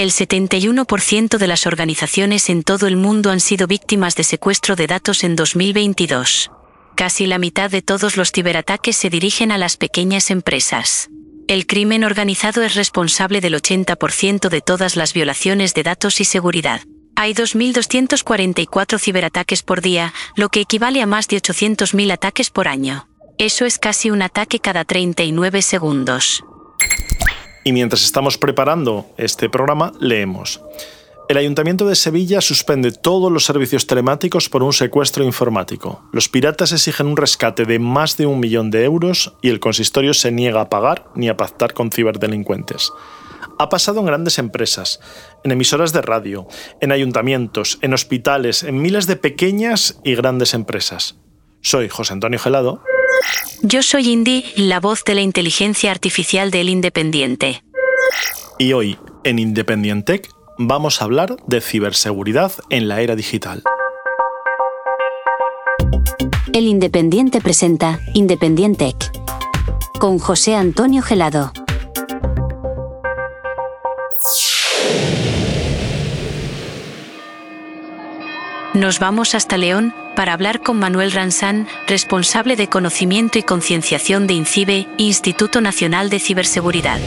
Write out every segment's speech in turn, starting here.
El 71% de las organizaciones en todo el mundo han sido víctimas de secuestro de datos en 2022. Casi la mitad de todos los ciberataques se dirigen a las pequeñas empresas. El crimen organizado es responsable del 80% de todas las violaciones de datos y seguridad. Hay 2.244 ciberataques por día, lo que equivale a más de 800.000 ataques por año. Eso es casi un ataque cada 39 segundos. Y mientras estamos preparando este programa, leemos. El Ayuntamiento de Sevilla suspende todos los servicios telemáticos por un secuestro informático. Los piratas exigen un rescate de más de un millón de euros y el consistorio se niega a pagar ni a pactar con ciberdelincuentes. Ha pasado en grandes empresas, en emisoras de radio, en ayuntamientos, en hospitales, en miles de pequeñas y grandes empresas. Soy José Antonio Gelado yo soy Indy, la voz de la inteligencia artificial del Independiente. Y hoy, en Independientec, vamos a hablar de ciberseguridad en la era digital. El Independiente presenta Independientec con José Antonio Gelado. Nos vamos hasta León para hablar con Manuel Ransán, responsable de conocimiento y concienciación de INCIBE, Instituto Nacional de Ciberseguridad.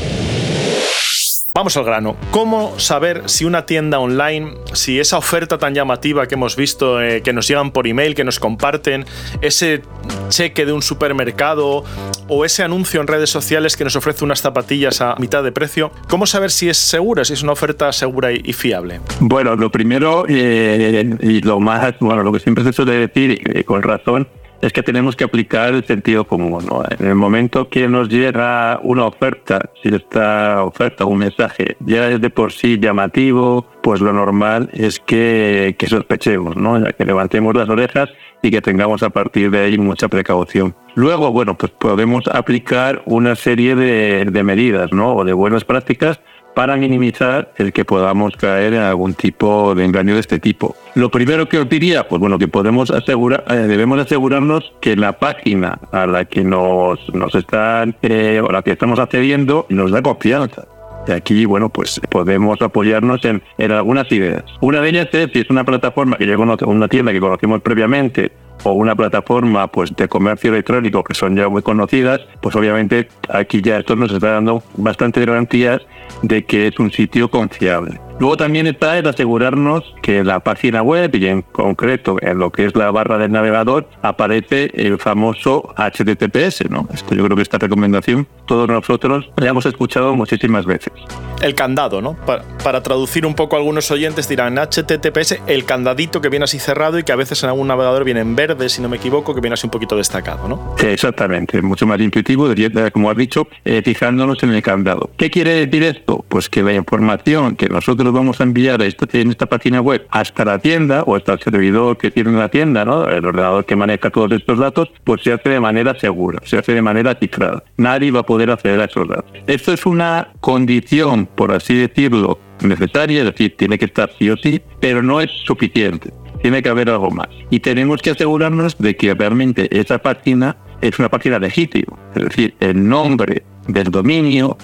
Vamos al grano. ¿Cómo saber si una tienda online, si esa oferta tan llamativa que hemos visto, eh, que nos llegan por email, que nos comparten, ese cheque de un supermercado o ese anuncio en redes sociales que nos ofrece unas zapatillas a mitad de precio, ¿cómo saber si es segura, si es una oferta segura y, fiable? Bueno, lo primero eh, y lo más, bueno, lo que siempre se suele decir, y con razón, es que tenemos que aplicar el sentido común. ¿no? En el momento que nos llega una oferta, si esta oferta un mensaje ya es de por sí llamativo, pues lo normal es que, sospechemos, ¿no? que levantemos las orejas y que tengamos a partir de ahí mucha precaución. Luego, bueno, pues podemos aplicar una serie de, de medidas ¿no? o de buenas prácticas para minimizar el que podamos caer en algún tipo de engaño de este tipo. Lo primero que os diría, pues bueno, que podemos asegurar, eh, debemos asegurarnos que la página a la que nos, nos están, eh, o la que estamos accediendo nos da confianza. Y aquí, bueno, pues podemos apoyarnos en, en algunas ideas. Una de ellas es si es una plataforma que llega a una tienda que conocimos previamente o una plataforma pues de comercio electrónico que son ya muy conocidas, pues obviamente aquí ya esto nos está dando bastante garantías de que es un sitio confiable. Luego también está el asegurarnos que la página web y en concreto en lo que es la barra del navegador aparece el famoso HTTPS, ¿no? Esto yo creo que esta recomendación todos nosotros la hemos escuchado muchísimas veces. El candado, ¿no? Para, traducir un poco algunos oyentes dirán HTTPS, el candadito que viene así cerrado y que a veces en algún navegador viene en verde, si no me equivoco, que viene así un poquito destacado, ¿no? Exactamente, mucho más intuitivo, como has dicho, eh, fijándonos en el candado. ¿Qué quiere decir esto? Pues que la información que nosotros vamos a enviar esto en esta página web hasta la tienda o hasta el servidor que tiene la tienda, ¿no? el ordenador que maneja todos estos datos, pues se hace de manera segura, se hace de manera cifrada. Nadie va a poder acceder a esos datos. Esto es una condición, por así decirlo, necesaria, es decir, tiene que estar sí o sí, pero no es suficiente. Tiene que haber algo más. Y tenemos que asegurarnos de que realmente esa página es una página legítima. Es decir, el nombre del dominio,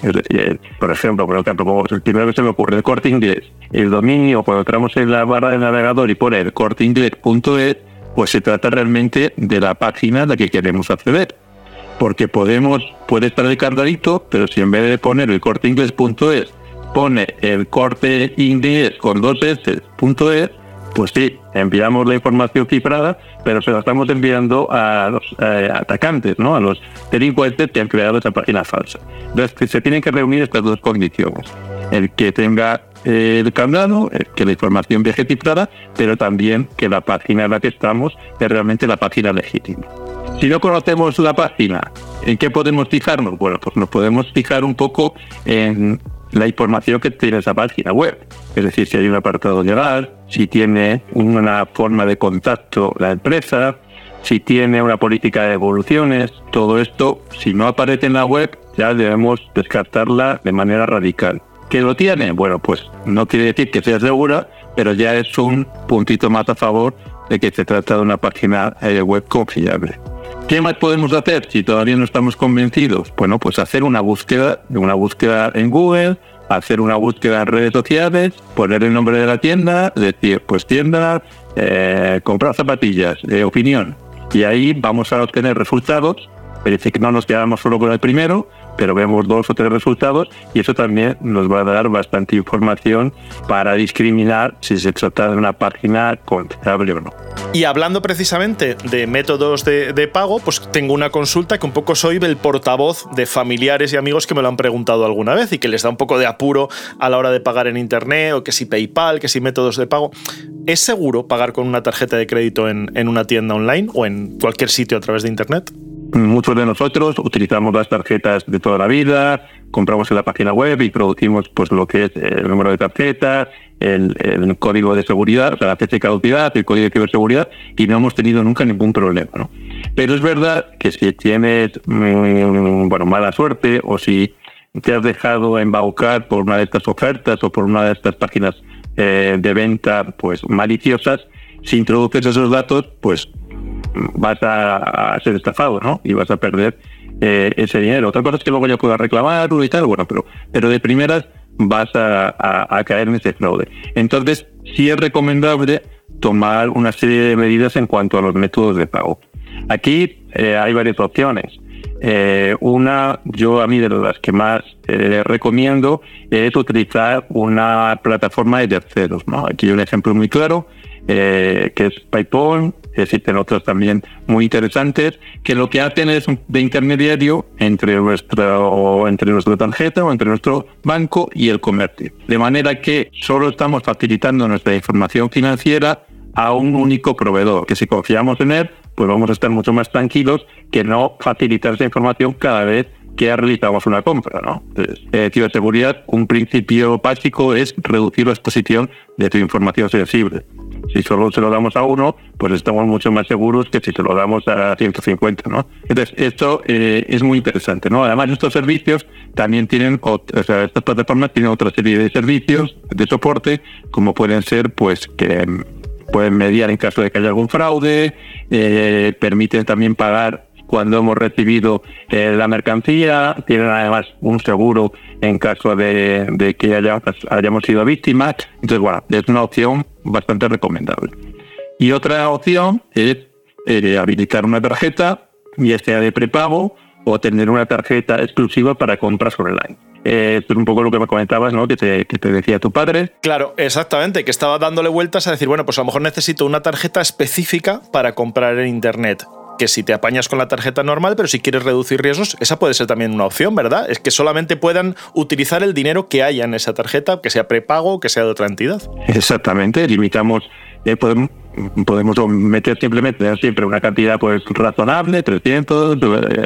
por ejemplo, por ejemplo, el primero que se me ocurre, el corte inglés, el dominio, cuando entramos en la barra del navegador y pone el corte inglés.es, pues se trata realmente de la página a la que queremos acceder. Porque podemos, puede estar el candadito, pero si en vez de poner el corte inglés.es pone el corte inglés con dos veces .es, pues sí, enviamos la información cifrada, pero se la estamos enviando a los eh, atacantes, ¿no? a los delincuentes que han creado esa página falsa. Entonces, se tienen que reunir estas dos condiciones. El que tenga eh, el candado, que la información viaje cifrada, pero también que la página en la que estamos es realmente la página legítima. Si no conocemos la página, ¿en qué podemos fijarnos? Bueno, pues nos podemos fijar un poco en la información que tiene esa página web. Es decir, si hay un apartado legal, si tiene una forma de contacto la empresa, si tiene una política de evoluciones, todo esto, si no aparece en la web, ya debemos descartarla de manera radical. ¿Qué lo tiene? Bueno, pues no quiere decir que sea segura, pero ya es un puntito más a favor de que se trata de una página eh, web confiable. ¿Qué más podemos hacer si todavía no estamos convencidos? Bueno, pues hacer una búsqueda, una búsqueda en Google hacer una búsqueda en redes sociales, poner el nombre de la tienda, decir, pues tienda, eh, comprar zapatillas, de opinión. Y ahí vamos a obtener resultados. Parece que no nos quedamos solo con el primero, pero vemos dos o tres resultados y eso también nos va a dar bastante información para discriminar si se trata de una página confiable o no. Y hablando precisamente de métodos de, pago, pues tengo una consulta que un poco soy el portavoz de familiares y amigos que me lo han preguntado alguna vez y que les da un poco de apuro a la hora de pagar en Internet o que si PayPal, que si métodos de pago. ¿Es seguro pagar con una tarjeta de crédito en, en una tienda online o en cualquier sitio a través de Internet? Muchos de nosotros utilizamos las tarjetas de toda la vida, compramos en la página web y producimos pues lo que es el número de tarjeta, el, código de seguridad, la fecha de caducidad, el código de ciberseguridad y no hemos tenido nunca ningún problema. ¿no? Pero es verdad que si tienes mm, bueno, mala suerte o si te has dejado embaucar por una de estas ofertas o por una de estas páginas eh, de venta pues maliciosas, si introduces esos datos, pues vas a, ser estafado, ¿no? Y vas a perder eh, ese dinero. Otra cosa es que luego ya puedas reclamarlo y tal, bueno, pero, pero de primeras vas a, caer en ese fraude. Entonces, sí es recomendable tomar una serie de medidas en cuanto a los métodos de pago. Aquí eh, hay varias opciones. Eh, una, yo a mí de las que más recomiendo es utilizar una plataforma de terceros. ¿no? Aquí hay un ejemplo muy claro, que es PayPal, existen otros también muy interesantes, que lo que hacen es de intermediario entre nuestra, o entre nuestra tarjeta o entre nuestro banco y el comercio. De manera que solo estamos facilitando nuestra información financiera a un único proveedor, que si confiamos en él, pues vamos a estar mucho más tranquilos que no facilitar esa información cada vez que realizamos una compra. ¿no? Entonces, eh, ciberseguridad, un principio básico es reducir la exposición de tu información sensible. Si solo se lo damos a uno, pues estamos mucho más seguros que si se lo damos a 150, ¿no? Entonces, esto eh, es muy interesante, ¿no? Además, estos servicios también tienen, o sea, estas plataformas tienen otra serie de servicios de soporte, como pueden ser, pues, que pueden mediar en caso de que haya algún fraude, eh, permiten también pagar cuando hemos recibido eh, la mercancía, tienen además un seguro en caso de, que hayamos sido víctimas. Entonces, bueno, es una opción bastante recomendable. Y otra opción es eh, habilitar una tarjeta, ya sea de prepago o tener una tarjeta exclusiva para compras online. Eh, esto es un poco lo que me comentabas, ¿no? Que te, que te, decía tu padre. Claro, exactamente, que estaba dándole vueltas a decir, bueno, pues a lo mejor necesito una tarjeta específica para comprar en Internet que si te apañas con la tarjeta normal, pero si quieres reducir riesgos, esa puede ser también una opción, ¿verdad? Es que solamente puedan utilizar el dinero que haya en esa tarjeta, que sea prepago, que sea de otra entidad. Exactamente, limitamos, eh, podemos, podemos meter simplemente siempre una cantidad pues razonable, 300,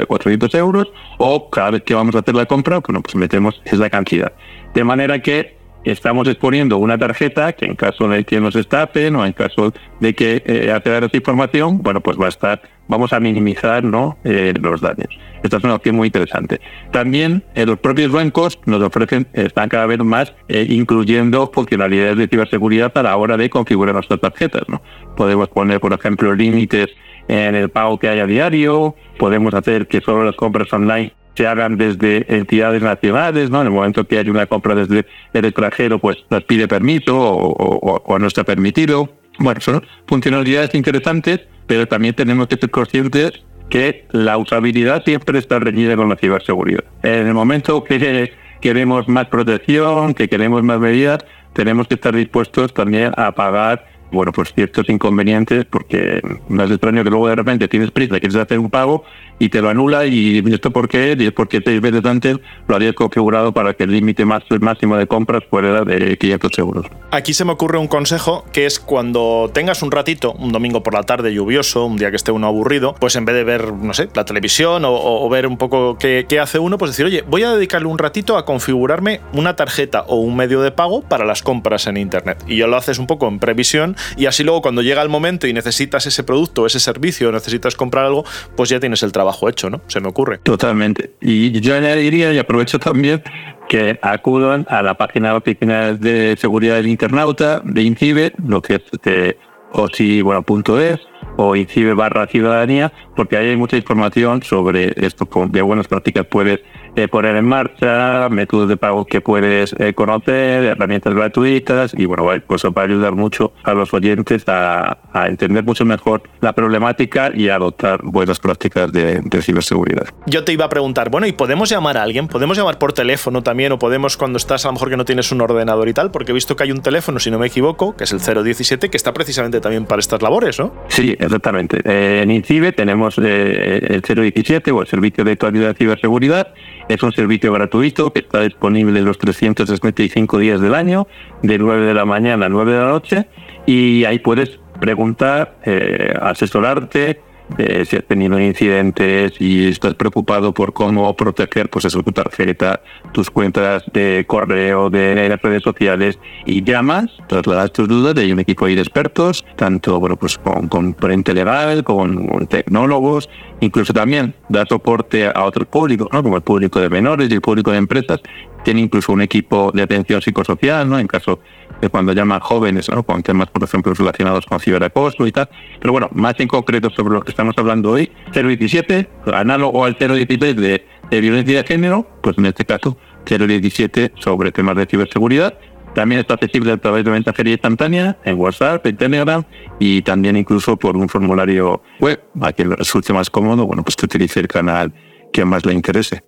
400 eh, euros, o cada vez que vamos a hacer la compra, bueno, pues metemos esa cantidad. De manera que estamos exponiendo una tarjeta que en caso de que nos estafen o en caso de que eh, acceder a esa información, bueno, pues va a estar, vamos a minimizar ¿no? Eh, los daños. Esta es una opción muy interesante. También eh, los propios bancos nos ofrecen, están cada vez más eh, incluyendo funcionalidades de ciberseguridad a la hora de configurar nuestras tarjetas. ¿no? Podemos poner, por ejemplo, límites en el pago que haya diario, podemos hacer que solo las compras online se hagan desde entidades nacionales, ¿no? En el momento que hay una compra desde el extranjero, pues nos pide permiso o, no está permitido. Bueno, son funcionalidades interesantes, pero también tenemos que ser conscientes que la usabilidad siempre está reñida con la ciberseguridad. En el momento que queremos más protección, que queremos más medidas, tenemos que estar dispuestos también a pagar bueno, pues ciertos inconvenientes, porque no es extraño que luego de repente tienes prisa, quieres hacer un pago y te lo anula y esto por qué, y es porque seis veces antes lo habías configurado para que el límite máximo de compras fuera de 500 euros. Aquí se me ocurre un consejo que es cuando tengas un ratito, un domingo por la tarde lluvioso, un día que esté uno aburrido, pues en vez de ver, no sé, la televisión o, ver un poco qué, qué hace uno, pues decir, oye, voy a dedicarle un ratito a configurarme una tarjeta o un medio de pago para las compras en Internet. Y ya lo haces un poco en previsión y así luego cuando llega el momento y necesitas ese producto, ese servicio, necesitas comprar algo, pues ya tienes el trabajo hecho, ¿no? Se me ocurre. Totalmente. Y yo añadiría y aprovecho también que acudan a la página oficina de seguridad del internauta de INCIBE, lo que es de OSI, bueno, punto es, o INCIBE barra ciudadanía, porque hay mucha información sobre esto, qué buenas prácticas puedes eh, poner en marcha, métodos de pago que puedes eh, conocer, herramientas gratuitas y bueno, pues va a ayudar mucho a los oyentes a, entender mucho mejor la problemática y a adoptar buenas prácticas de, de, ciberseguridad. Yo te iba a preguntar, bueno, ¿y podemos llamar a alguien? ¿Podemos llamar por teléfono también o podemos cuando estás a lo mejor que no tienes un ordenador y tal? Porque he visto que hay un teléfono, si no me equivoco, que es el 017, que está precisamente también para estas labores, ¿no? Sí, exactamente. Eh, en INCIBE tenemos el 017 o el Servicio de Actualidad de Ciberseguridad. Es un servicio gratuito que está disponible los 365 días del año, de 9 de la mañana a 9 de la noche, y ahí puedes preguntar, eh, asesorarte, eh, si has tenido incidentes y estás preocupado por cómo proteger pues eso, tu tarjeta, tus cuentas de correo, de las redes sociales y llamas, trasladas tus dudas, hay un equipo de expertos, tanto bueno, pues con, con legal, con, tecnólogos, incluso también da soporte a otros públicos, ¿no? como el público de menores y el público de empresas, tiene incluso un equipo de atención psicosocial, ¿no? En caso de cuando llaman jóvenes, ¿no? Con temas, por ejemplo, relacionados con ciberacoso y tal. Pero bueno, más en concreto sobre lo que estamos hablando hoy, 017, análogo al 016 de, de violencia de género, pues en este caso 017 sobre temas de ciberseguridad. También está accesible a través de mensajería instantánea, en WhatsApp, en Telegram y también incluso por un formulario web, a quien le resulte más cómodo, bueno, pues que utilice el canal que más le interese.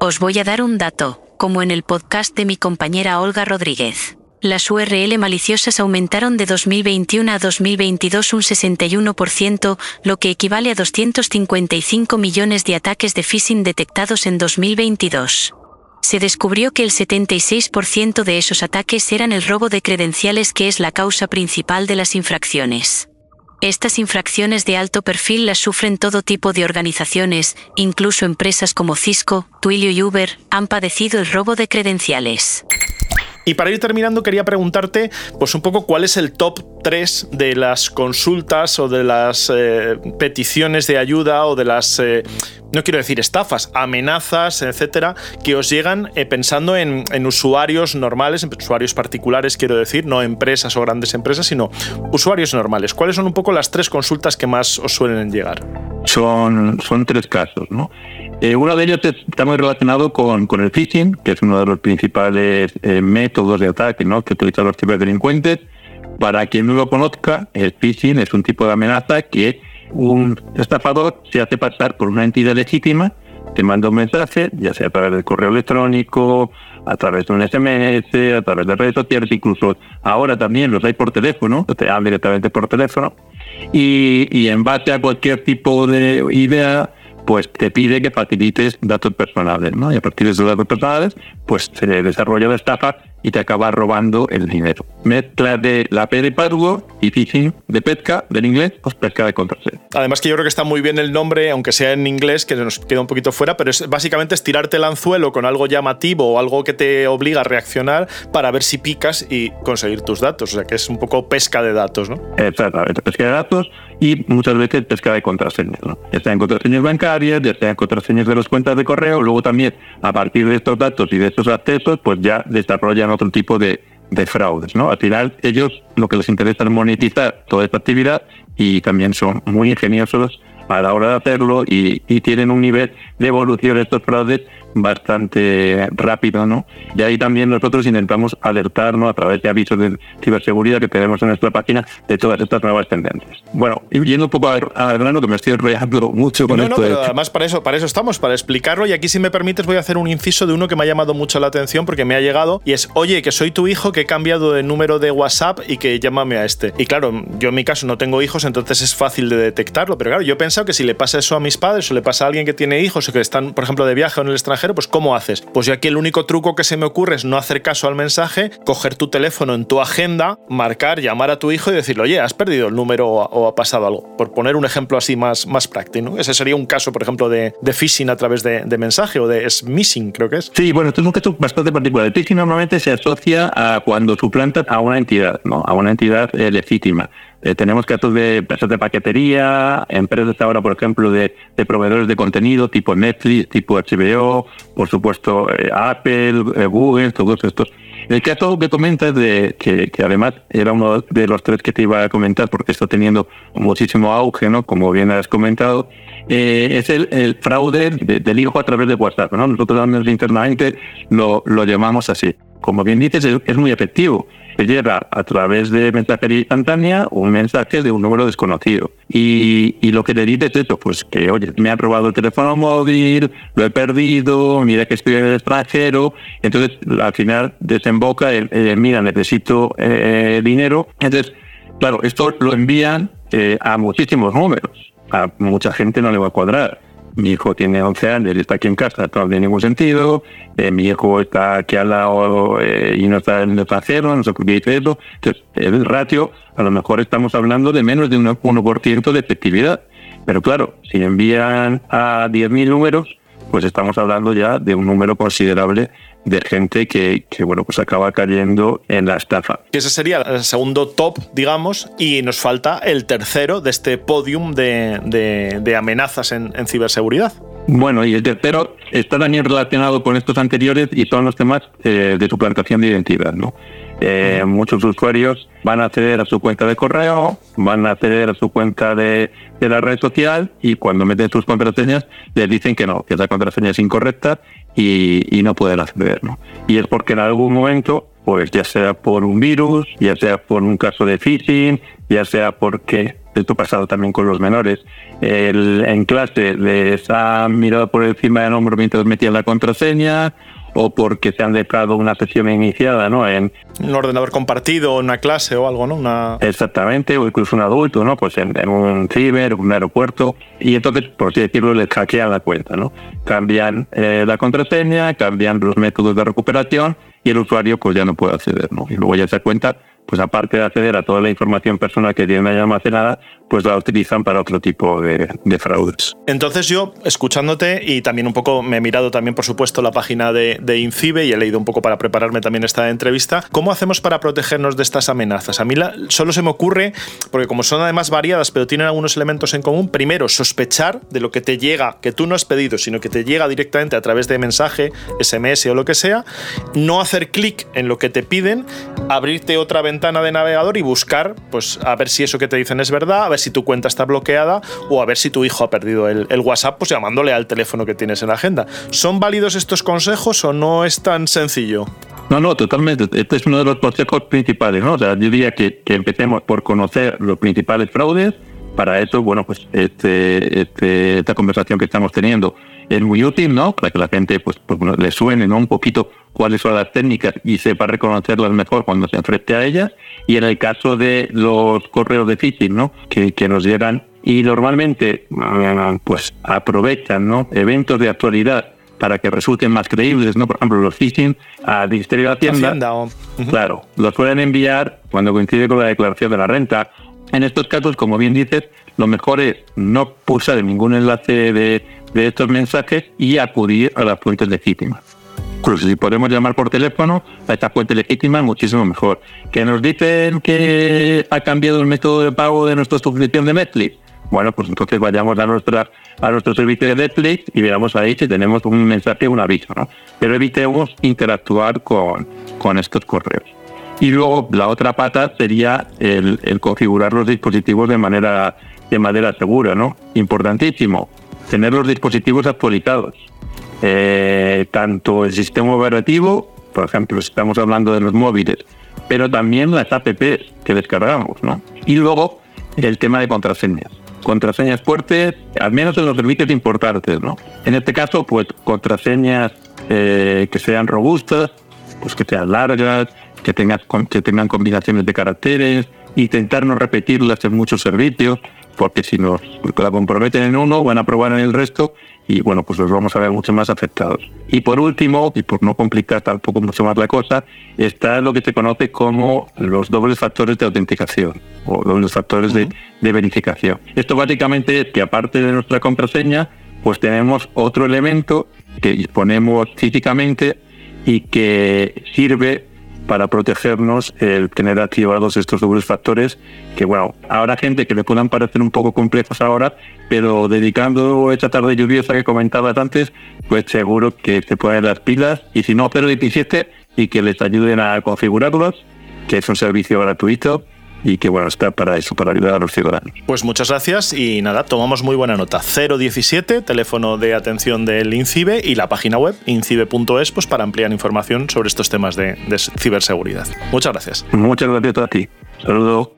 Os voy a dar un dato como en el podcast de mi compañera Olga Rodríguez. Las URL maliciosas aumentaron de 2021 a 2022 un 61%, lo que equivale a 255 millones de ataques de phishing detectados en 2022. Se descubrió que el 76% de esos ataques eran el robo de credenciales que es la causa principal de las infracciones. Estas infracciones de alto perfil las sufren todo tipo de organizaciones, incluso empresas como Cisco, Twilio y Uber han padecido el robo de credenciales. Y para ir terminando quería preguntarte pues un poco cuál es el top 3 de las consultas o de las eh, peticiones de ayuda o de las eh, no quiero decir estafas, amenazas, etcétera, que os llegan eh, pensando en, en, usuarios normales, en usuarios particulares, quiero decir, no empresas o grandes empresas, sino usuarios normales. ¿Cuáles son un poco las tres consultas que más os suelen llegar? Son, son tres casos, ¿no? Eh, uno de ellos está muy relacionado con, con, el phishing, que es uno de los principales eh, métodos de ataque ¿no? que utilizan los ciberdelincuentes. Para quien no lo conozca, el phishing es un tipo de amenaza que un estafador se hace pasar por una entidad legítima, te manda un mensaje, ya sea a través del correo electrónico, a través de un SMS, a través de redes sociales, incluso ahora también los hay por teléfono, te dan directamente por teléfono, y, y en base a cualquier tipo de idea, pues te pide que facilites datos personales, ¿no? Y a partir de esos datos personales, pues se desarrolla la estafa y te acaba robando el dinero. Mezcla de la P de password y de pesca del inglés, pues pesca de contraseña. Además que yo creo que está muy bien el nombre, aunque sea en inglés, que nos queda un poquito fuera, pero es básicamente estirarte el anzuelo con algo llamativo o algo que te obliga a reaccionar para ver si picas y conseguir tus datos. O sea que es un poco pesca de datos, ¿no? Exactamente, pesca de datos y muchas veces pesca de contraseñas, ¿no? Ya sean contraseñas bancarias, ya sean contraseñas de las cuentas de correo, luego también a partir de estos datos y de estos accesos, pues ya desarrollan otro tipo de, de fraudes. ¿no? Al final, ellos lo que les interesa es monetizar toda esta actividad y también son muy ingeniosos a la hora de hacerlo y, tienen un nivel de evolución de estos fraudes bastante rápido, ¿no? Y ahí también nosotros intentamos alertarnos a través de avisos de ciberseguridad que tenemos en nuestra página de todas estas nuevas tendencias. Bueno, y yendo un poco al grano, que me estoy enrollando mucho con esto. No, pero además para eso, para eso estamos, para explicarlo. Y aquí, si me permites, voy a hacer un inciso de uno que me ha llamado mucho la atención porque me ha llegado y es, oye, que soy tu hijo, que he cambiado de número de WhatsApp y que llámame a este. Y claro, yo en mi caso no tengo hijos, entonces es fácil de detectarlo. Pero claro, yo que si le pasa eso a mis padres o le pasa a alguien que tiene hijos o que están, por ejemplo, de viaje o en el extranjero, pues ¿cómo haces? Pues yo aquí el único truco que se me ocurre es no hacer caso al mensaje, coger tu teléfono en tu agenda, marcar, llamar a tu hijo y decirle, oye, has perdido el número o ha pasado algo. Por poner un ejemplo así más, más práctico. Ese sería un caso, por ejemplo, de, de phishing a través de, mensaje o de smishing, creo que es. Sí, bueno, esto es un caso bastante particular. El phishing normalmente se asocia a cuando suplanta a una entidad, ¿no? a una entidad eh, legítima Eh, tenemos casos de empresas de paquetería, empresas ahora, por ejemplo, de, proveedores de contenido tipo Netflix, tipo HBO, por supuesto eh, Apple, Google, todos estos. El caso que comentas de que, que, además era uno de los tres que te iba a comentar porque está teniendo muchísimo auge, ¿no? Como bien has comentado, es el, fraude del hijo a través de WhatsApp, ¿no? Nosotros internamente lo, lo llamamos así. Como bien dices, es muy efectivo que llega a través de mensajería instantánea un mensaje de un número desconocido. Y, y lo que le dices es eso, pues que, oye, me ha robado el teléfono móvil, lo he perdido, mira que estoy en el extranjero. Entonces, al final desemboca el, mira, necesito eh, dinero. Entonces, claro, esto lo envían eh, a muchísimos números. A mucha gente no le va a cuadrar mi hijo tiene 11 años y está aquí en casa, no tiene ningún sentido, eh, mi hijo está aquí al lado eh, y no está en el extranjero, no qué dice eso. Entonces, el ratio, a lo mejor estamos hablando de menos de un 1% de efectividad. Pero claro, si envían a 10.000 números, pues estamos hablando ya de un número considerable de gente que, que, bueno, pues acaba cayendo en la estafa. Ese sería el segundo top, digamos, y nos falta el tercero de este podium de, de, amenazas en, ciberseguridad. Bueno, y el tercero está también relacionado con estos anteriores y son los temas eh, de suplantación de identidad, ¿no? Eh, muchos usuarios van a acceder a su cuenta de correo, van a acceder a su cuenta de, de la red social y cuando meten sus contraseñas les dicen que no, que esa contraseña es incorrecta y, no pueden acceder. ¿no? Y es porque en algún momento, pues ya sea por un virus, ya sea por un caso de phishing, ya sea porque esto ha pasado también con los menores. El, en clase les ha mirado por encima del hombro mientras metían la contraseña, o porque se han dejado una sesión iniciada ¿no? en un ordenador compartido, una clase o algo, ¿no? Una... Exactamente, o incluso un adulto, ¿no? Pues en, un ciber, un aeropuerto, y entonces, por así decirlo, les hackean la cuenta, ¿no? Cambian eh, la contraseña, cambian los métodos de recuperación y el usuario pues ya no puede acceder, ¿no? Y luego ya se cuenta pues aparte de acceder a toda la información personal que tienen ahí almacenada, pues la utilizan para otro tipo de, fraudes. Entonces yo, escuchándote y también un poco, me he mirado también por supuesto la página de, Incibe y he leído un poco para prepararme también esta entrevista, ¿cómo hacemos para protegernos de estas amenazas? A mí solo se me ocurre, porque como son además variadas, pero tienen algunos elementos en común, primero sospechar de lo que te llega, que tú no has pedido, sino que te llega directamente a través de mensaje, SMS o lo que sea, no hacer clic en lo que te piden, abrirte otra ventana de navegador y buscar, pues a ver si eso que te dicen es verdad, a ver si tu cuenta está bloqueada o a ver si tu hijo ha perdido el, WhatsApp, pues llamándole al teléfono que tienes en la agenda. ¿Son válidos estos consejos o no es tan sencillo? No, no, totalmente. Este es uno de los consejos principales, ¿no? O sea, yo diría que, que empecemos por conocer los principales fraudes. Para eso, bueno, pues este, este, esta conversación que estamos teniendo es muy útil, ¿no? Para que la gente, pues, pues le suene, ¿no? Un poquito cuáles son las técnicas y sepa reconocerlas mejor cuando se enfrente a ellas. Y en el caso de los correos de phishing, ¿no? Que, que nos llegan y normalmente, pues, aprovechan, ¿no? Eventos de actualidad para que resulten más creíbles, ¿no? Por ejemplo, los phishing al Ministerio de Hacienda, claro, los pueden enviar cuando coincide con la declaración de la renta. En estos casos, como bien dices, lo mejor es no pulsar ningún enlace de, estos mensajes y acudir a las fuentes legítimas. Incluso si podemos llamar por teléfono a estas fuentes legítimas, muchísimo mejor. Que nos dicen que ha cambiado el método de pago de nuestra suscripción de Netflix bueno, pues entonces vayamos a, nuestra, a nuestro servicio de Netflix y veamos ahí si tenemos un mensaje o un aviso, ¿no? Pero evitemos interactuar con, con estos correos. Y luego la otra pata sería el, configurar los dispositivos de manera, de manera segura, ¿no? Importantísimo, tener los dispositivos actualizados. Eh, tanto el sistema operativo, por ejemplo, estamos hablando de los móviles, pero también las apps que descargamos, ¿no? Y luego el tema de contraseñas contraseñas fuertes, al menos en los servicios importantes, ¿no? En este caso, pues contraseñas eh, que sean robustas, pues que sean largas, que tengan, que tengan combinaciones de caracteres, intentar no repetirlas en muchos servicios, porque si nos la comprometen en uno, van a probar en el resto y bueno, pues los vamos a ver mucho más afectados. Y por último, y por no complicar tampoco mucho más la cosa, está lo que se conoce como los dobles factores de autenticación o dobles factores de, de verificación. Esto básicamente es que aparte de nuestra contraseña, pues tenemos otro elemento que disponemos físicamente y que sirve para protegernos el tener activados estos dobles factores que, bueno, habrá gente que le puedan parecer un poco complejos ahora, pero dedicando esta tarde lluviosa que comentabas antes, pues seguro que se pueden las pilas y si no, 017 y que les ayuden a configurarlos, que es un servicio gratuito y que bueno, está para eso, para ayudar a los ciudadanos. Pues muchas gracias y nada, tomamos muy buena nota. 017, teléfono de atención del INCIBE y la página web incibe.es pues para ampliar información sobre estos temas de, de ciberseguridad. Muchas gracias. Muchas gracias a ti. Saludos.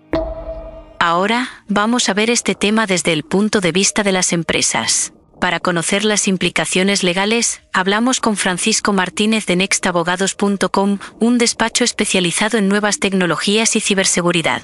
Ahora vamos a ver este tema desde el punto de vista de las empresas. Para conocer las implicaciones legales, hablamos con Francisco Martínez de nextabogados.com, un despacho especializado en nuevas tecnologías y ciberseguridad.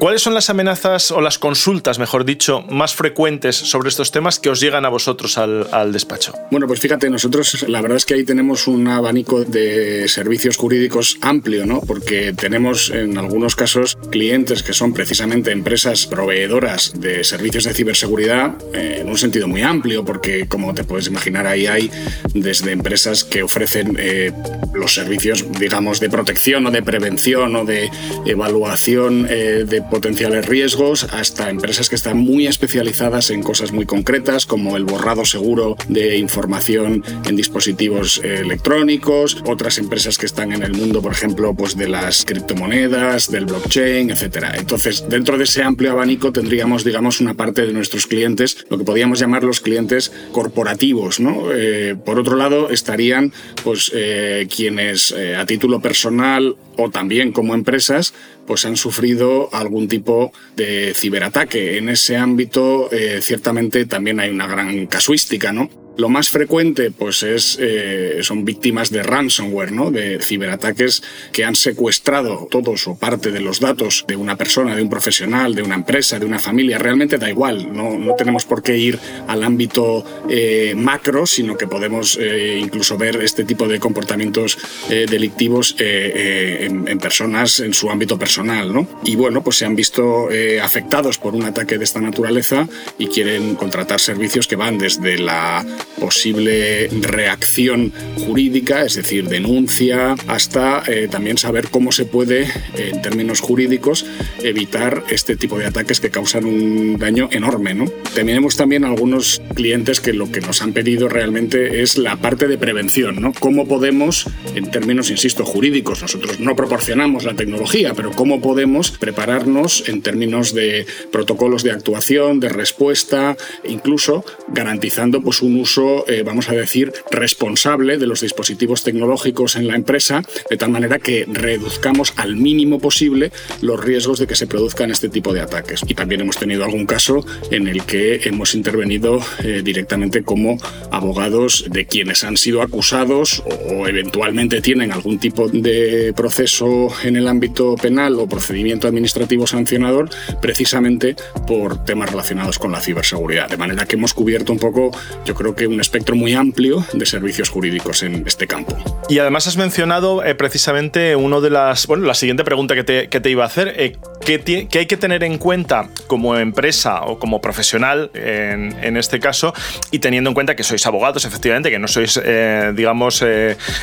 ¿Cuáles son las amenazas o las consultas, mejor dicho, más frecuentes sobre estos temas que os llegan a vosotros al, despacho? Bueno, pues fíjate, nosotros la verdad es que ahí tenemos un abanico de servicios jurídicos amplio, ¿no? Porque tenemos en algunos casos clientes que son precisamente empresas proveedoras de servicios de ciberseguridad eh, en un sentido muy amplio, porque como te puedes imaginar, ahí hay desde empresas que ofrecen eh, los servicios, digamos, de protección o de prevención o de evaluación eh, de potenciales riesgos hasta empresas que están muy especializadas en cosas muy concretas como el borrado seguro de información en dispositivos eh, electrónicos, otras empresas que están en el mundo, por ejemplo, pues de las criptomonedas, del blockchain, etcétera. Entonces, dentro de ese amplio abanico tendríamos, digamos, una parte de nuestros clientes, lo que podríamos llamar los clientes corporativos, ¿no? Eh, por otro lado, estarían, pues, eh, quienes a título personal o también como empresas, pues han sufrido algún tipo de ciberataque. En ese ámbito, eh, ciertamente también hay una gran casuística, ¿no? Lo más frecuente pues es, eh, son víctimas de ransomware, ¿no? de ciberataques que han secuestrado todos o parte de los datos de una persona, de un profesional, de una empresa, de una familia. Realmente da igual, no, no tenemos por qué ir al ámbito eh, macro, sino que podemos eh, incluso ver este tipo de comportamientos delictivos en, en, personas en su ámbito personal. ¿no? Y bueno, pues se han visto afectados por un ataque de esta naturaleza y quieren contratar servicios que van desde la posible reacción jurídica, es decir, denuncia, hasta eh, también saber cómo se puede, en términos jurídicos, evitar este tipo de ataques que causan un daño enorme. ¿no? Tenemos también algunos clientes que lo que nos han pedido realmente es la parte de prevención, ¿no? Cómo podemos, en términos, insisto, jurídicos, nosotros no proporcionamos la tecnología, pero cómo podemos prepararnos en términos de protocolos de actuación, de respuesta, incluso garantizando pues, un uso eh, vamos a decir, responsable de los dispositivos tecnológicos en la empresa, de tal manera que reduzcamos al mínimo posible los riesgos de que se produzcan este tipo de ataques. Y también hemos tenido algún caso en el que hemos intervenido eh, directamente como abogados de quienes han sido acusados o, eventualmente tienen algún tipo de proceso en el ámbito penal o procedimiento administrativo sancionador precisamente por temas relacionados con la ciberseguridad. De manera que hemos cubierto un poco, yo creo que un espectro muy amplio de servicios jurídicos en este campo. Y además has mencionado eh, precisamente uno de las, bueno, la siguiente pregunta que te, que te iba a hacer, eh, ¿qué, hay que tener en cuenta como empresa o como profesional en, en, este caso y teniendo en cuenta que sois abogados, efectivamente, que no sois, eh, digamos,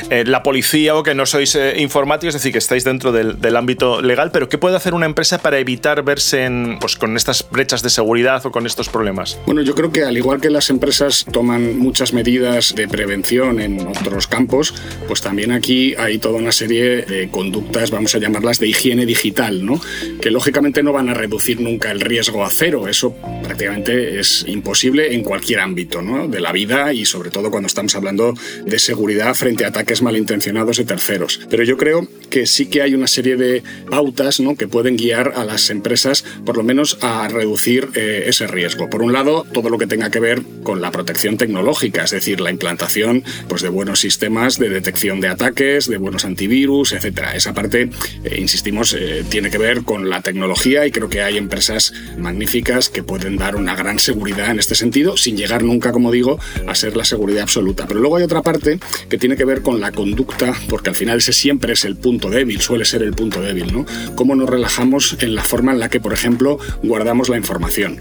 la policía o que no sois informáticos, es decir, que estáis dentro del, del, ámbito legal, pero ¿qué puede hacer una empresa para evitar verse en, pues, con estas brechas de seguridad o con estos problemas? Bueno, yo creo que al igual que las empresas toman muchas medidas de prevención en otros campos, pues también aquí hay toda una serie de conductas, vamos a llamarlas de higiene digital, ¿no? que lógicamente no van a reducir nunca el riesgo a cero. Eso prácticamente es imposible en cualquier ámbito ¿no? de la vida y sobre todo cuando estamos hablando de seguridad frente a ataques malintencionados de terceros. Pero yo creo que sí que hay una serie de pautas ¿no? que pueden guiar a las empresas por lo menos a reducir eh, ese riesgo. Por un lado, todo lo que tenga que ver con la protección tecnológica es decir, la implantación pues, de buenos sistemas de detección de ataques, de buenos antivirus, etc. Esa parte, eh, insistimos, eh, tiene que ver con la tecnología y creo que hay empresas magníficas que pueden dar una gran seguridad en este sentido, sin llegar nunca, como digo, a ser la seguridad absoluta. Pero luego hay otra parte que tiene que ver con la conducta, porque al final ese siempre es el punto débil, suele ser el punto débil, ¿no? Cómo nos relajamos en la forma en la que, por ejemplo, guardamos la información.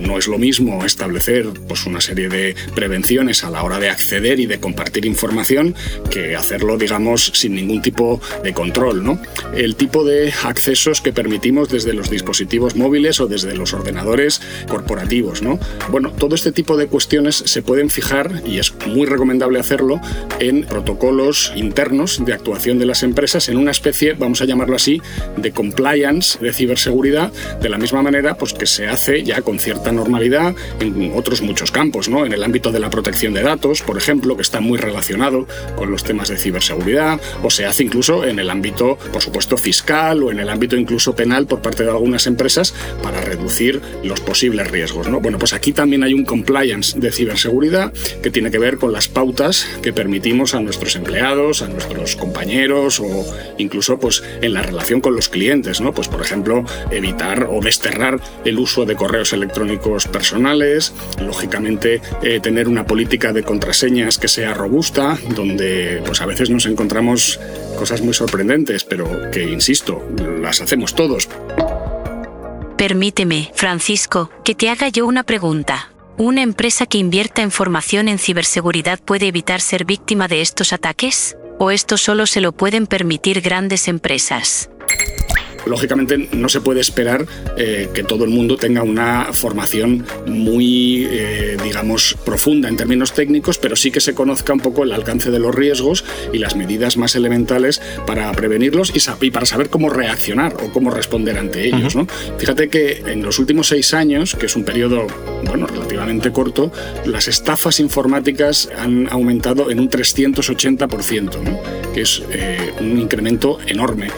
No es lo mismo establecer pues, una serie de prevenciones a la hora de acceder y de compartir información que hacerlo, digamos, sin ningún tipo de control, ¿no? El tipo de accesos que permitimos desde los dispositivos móviles o desde los ordenadores corporativos, ¿no? Bueno, todo este tipo de cuestiones se pueden fijar, y es muy recomendable hacerlo, en protocolos internos de actuación de las empresas en una especie, vamos a llamarlo así, de compliance de ciberseguridad, de la misma manera pues, que se hace ya con cierta normalidad en otros muchos campos, ¿no? En el ámbito de la protección de datos, por ejemplo, que está muy relacionado con los temas de ciberseguridad, o se hace incluso en el ámbito, por supuesto, fiscal o en el ámbito incluso penal por parte de algunas empresas para reducir los posibles riesgos, ¿no? Bueno, pues aquí también hay un compliance de ciberseguridad que tiene que ver con las pautas que permitimos a nuestros empleados, a nuestros compañeros o incluso pues en la relación con los clientes, ¿no? Pues por ejemplo, evitar o desterrar el uso de correos electrónicos personales, lógicamente eh, tener una política de contraseñas que sea robusta, donde pues a veces nos encontramos cosas muy sorprendentes, pero que insisto, las hacemos todos. Permíteme, Francisco, que te haga yo una pregunta. ¿Una empresa que invierta en formación en ciberseguridad puede evitar ser víctima de estos ataques? ¿O esto solo se lo pueden permitir grandes empresas? Lógicamente no se puede esperar eh, que todo el mundo tenga una formación muy, eh, digamos, profunda en términos técnicos, pero sí que se conozca un poco el alcance de los riesgos y las medidas más elementales para prevenirlos y, para saber cómo reaccionar o cómo responder ante ellos. ¿no? Fíjate que en los últimos seis años, que es un periodo bueno, relativamente corto, las estafas informáticas han aumentado en un 380%, ¿no? que es eh, un incremento enorme.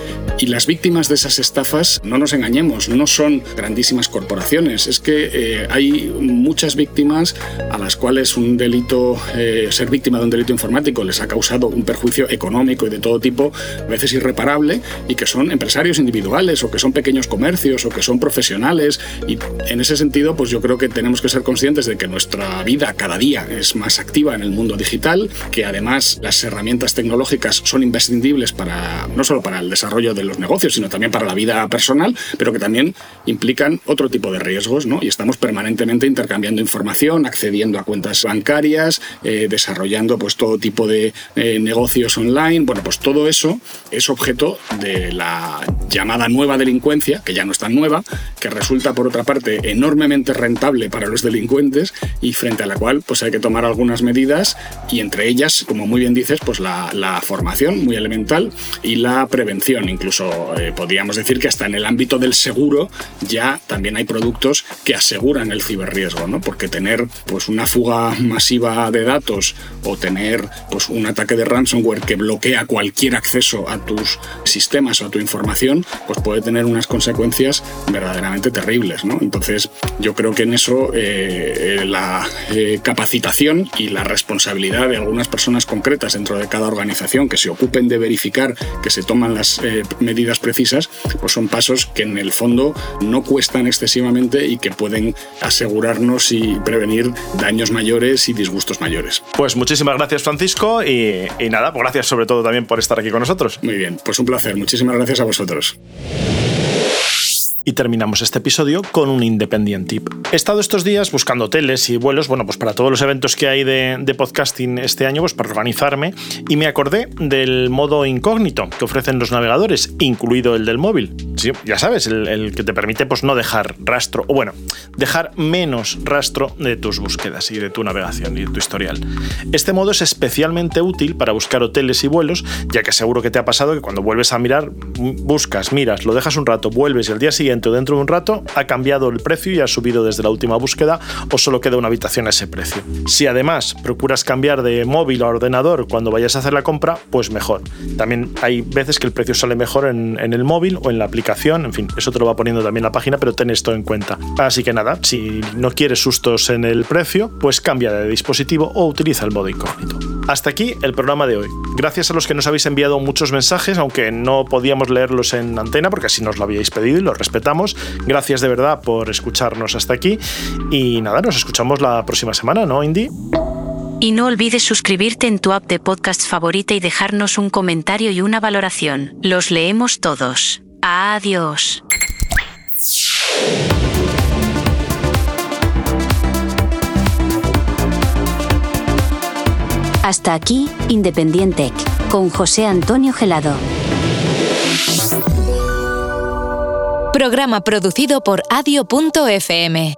Y las víctimas de esas estafas, no nos engañemos, no son grandísimas corporaciones. Es que eh, hay muchas víctimas a las cuales un delito, eh, ser víctima de un delito informático les ha causado un perjuicio económico y de todo tipo, a veces irreparable, y que son empresarios individuales o que son pequeños comercios o que son profesionales. Y en ese sentido, pues yo creo que tenemos que ser conscientes de que nuestra vida cada día es más activa en el mundo digital, que además las herramientas tecnológicas son imprescindibles para no solo para el desarrollo de los negocios, sino también para la vida personal, pero que también implican otro tipo de riesgos, ¿no? Y estamos permanentemente intercambiando información, accediendo a cuentas bancarias, eh, desarrollando pues todo tipo de eh, negocios online. Bueno, pues todo eso es objeto de la llamada nueva delincuencia, que ya no es tan nueva, que resulta por otra parte enormemente rentable para los delincuentes y frente a la cual pues hay que tomar algunas medidas y entre ellas, como muy bien dices, pues la, la formación muy elemental y la prevención incluso eh, podríamos decir que hasta en el ámbito del seguro ya también hay productos que aseguran el ciberriesgo, ¿no? Porque tener pues una fuga masiva de datos o tener pues un ataque de ransomware que bloquea cualquier acceso a tus sistemas o a tu información, pues puede tener unas consecuencias verdaderamente terribles, ¿no? Entonces, yo creo que en eso eh, la eh, capacitación y la responsabilidad de algunas personas concretas dentro de cada organización que se ocupen de verificar que se toman las medidas precisas, pues son pasos que en el fondo no cuestan excesivamente y que pueden asegurarnos y prevenir daños mayores y disgustos mayores. Pues muchísimas gracias Francisco y, y nada, pues gracias sobre todo también por estar aquí con nosotros. Muy bien, pues un placer, muchísimas gracias a vosotros. Y terminamos este episodio con un Independent Tip. He estado estos días buscando hoteles y vuelos, bueno, pues para todos los eventos que hay de, podcasting este año, pues para organizarme, y me acordé del modo incógnito que ofrecen los navegadores, incluido el del móvil. Sí, ya sabes, el, que te permite pues no dejar rastro, o bueno, dejar menos rastro de tus búsquedas y de tu navegación y de tu historial. Este modo es especialmente útil para buscar hoteles y vuelos, ya que seguro que te ha pasado que cuando vuelves a mirar, buscas, miras, lo dejas un rato, vuelves y al día siguiente dentro de un rato ha cambiado el precio y ha subido desde la última búsqueda o solo queda una habitación a ese precio. Si además procuras cambiar de móvil a ordenador cuando vayas a hacer la compra, pues mejor. También hay veces que el precio sale mejor en, el móvil o en la aplicación, en fin, eso te lo va poniendo también la página, pero ten esto en cuenta. Así que nada, si no quieres sustos en el precio, pues cambia de dispositivo o utiliza el modo incógnito. Hasta aquí el programa de hoy. Gracias a los que nos habéis enviado muchos mensajes, aunque no podíamos leerlos en antena porque así nos lo habíais pedido y lo respetamos. Gracias de verdad por escucharnos hasta aquí y nada, nos escuchamos la próxima semana, ¿no, Indy? Y no olvides suscribirte en tu app de podcast favorita y dejarnos un comentario y una valoración. Los leemos todos. Adiós. Hasta aquí, Independiente, con José Antonio Gelado. Programa producido por adio.fm.